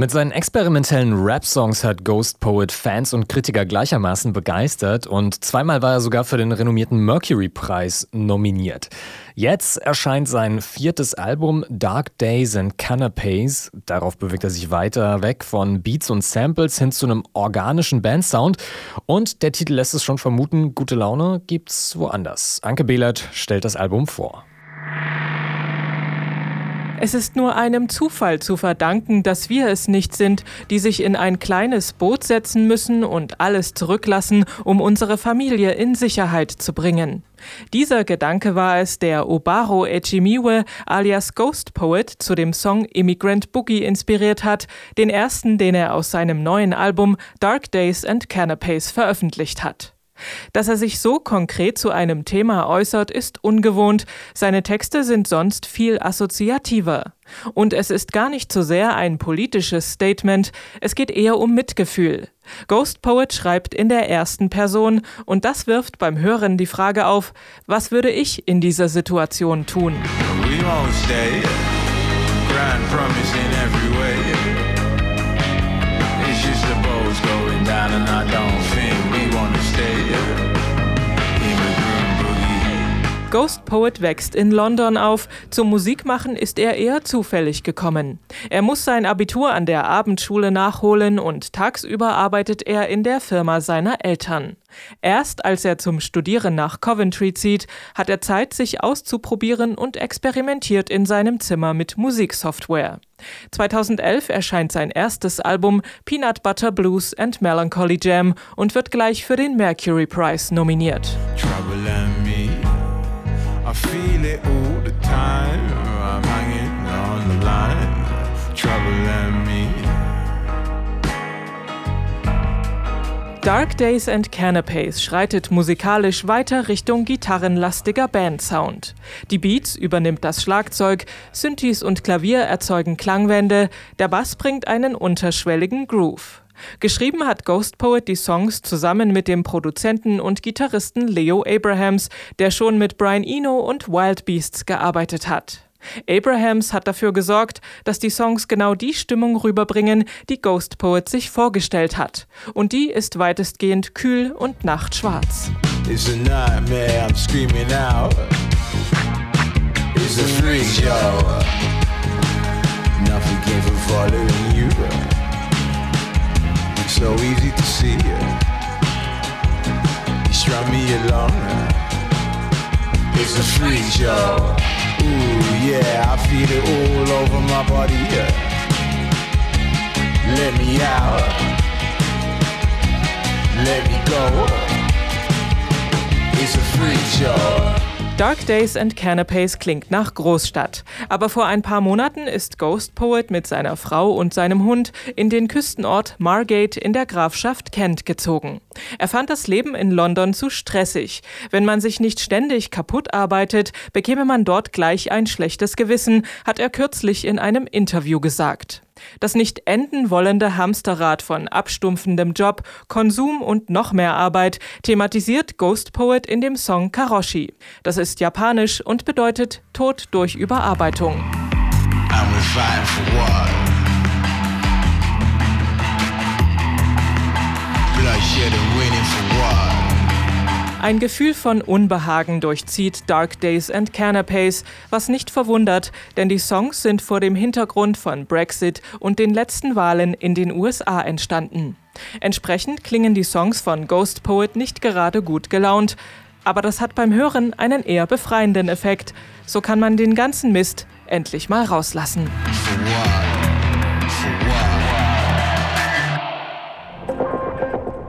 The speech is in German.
Mit seinen experimentellen Rap-Songs hat Ghost Poet Fans und Kritiker gleichermaßen begeistert und zweimal war er sogar für den renommierten Mercury-Preis nominiert. Jetzt erscheint sein viertes Album Dark Days and Canapes. Darauf bewegt er sich weiter weg von Beats und Samples hin zu einem organischen Bandsound und der Titel lässt es schon vermuten, gute Laune gibt's woanders. Anke Behlert stellt das Album vor. Es ist nur einem Zufall zu verdanken, dass wir es nicht sind, die sich in ein kleines Boot setzen müssen und alles zurücklassen, um unsere Familie in Sicherheit zu bringen. Dieser Gedanke war es, der Obaro Echimiwe alias Ghost Poet zu dem Song Immigrant Boogie inspiriert hat, den ersten, den er aus seinem neuen Album Dark Days and Canapes veröffentlicht hat. Dass er sich so konkret zu einem Thema äußert, ist ungewohnt. Seine Texte sind sonst viel assoziativer. Und es ist gar nicht so sehr ein politisches Statement, es geht eher um Mitgefühl. Ghost Poet schreibt in der ersten Person und das wirft beim Hören die Frage auf, was würde ich in dieser Situation tun? Ghost Poet wächst in London auf. Zum Musikmachen ist er eher zufällig gekommen. Er muss sein Abitur an der Abendschule nachholen und tagsüber arbeitet er in der Firma seiner Eltern. Erst als er zum Studieren nach Coventry zieht, hat er Zeit, sich auszuprobieren und experimentiert in seinem Zimmer mit Musiksoftware. 2011 erscheint sein erstes Album Peanut Butter Blues and Melancholy Jam und wird gleich für den Mercury Prize nominiert. I feel it all the time. I'm hanging on the line, troubling me. Dark Days and Canapes schreitet musikalisch weiter Richtung gitarrenlastiger Bandsound. Die Beats übernimmt das Schlagzeug, Synthes und Klavier erzeugen Klangwände, der Bass bringt einen unterschwelligen Groove. Geschrieben hat Ghost Poet die Songs zusammen mit dem Produzenten und Gitarristen Leo Abrahams, der schon mit Brian Eno und Wild Beasts gearbeitet hat. Abrahams hat dafür gesorgt, dass die Songs genau die Stimmung rüberbringen, die Ghost Poet sich vorgestellt hat. Und die ist weitestgehend kühl und nachtschwarz. It's a nightmare, I'm screaming out. It's a freak show. Nothing came from following so easy to see you. You strung me along. It's a free show. Ooh, yeah, I feel it all over my body. Yeah. Let me out. Let me go. It's a free show. Dark Days and Canapes klingt nach Großstadt. Aber vor ein paar Monaten ist Ghost Poet mit seiner Frau und seinem Hund in den Küstenort Margate in der Grafschaft Kent gezogen. Er fand das Leben in London zu stressig. Wenn man sich nicht ständig kaputt arbeitet, bekäme man dort gleich ein schlechtes Gewissen, hat er kürzlich in einem Interview gesagt. Das nicht enden wollende Hamsterrad von abstumpfendem Job, Konsum und noch mehr Arbeit thematisiert Ghost Poet in dem Song Karoshi. Das ist japanisch und bedeutet Tod durch Überarbeitung. Bloodshed and waiting for what? Ein Gefühl von Unbehagen durchzieht Dark Days and Canapes, was nicht verwundert, denn die Songs sind vor dem Hintergrund von Brexit und den letzten Wahlen in den USA entstanden. Entsprechend klingen die Songs von Ghost Poet nicht gerade gut gelaunt, aber das hat beim Hören einen eher befreienden Effekt. So kann man den ganzen Mist endlich mal rauslassen.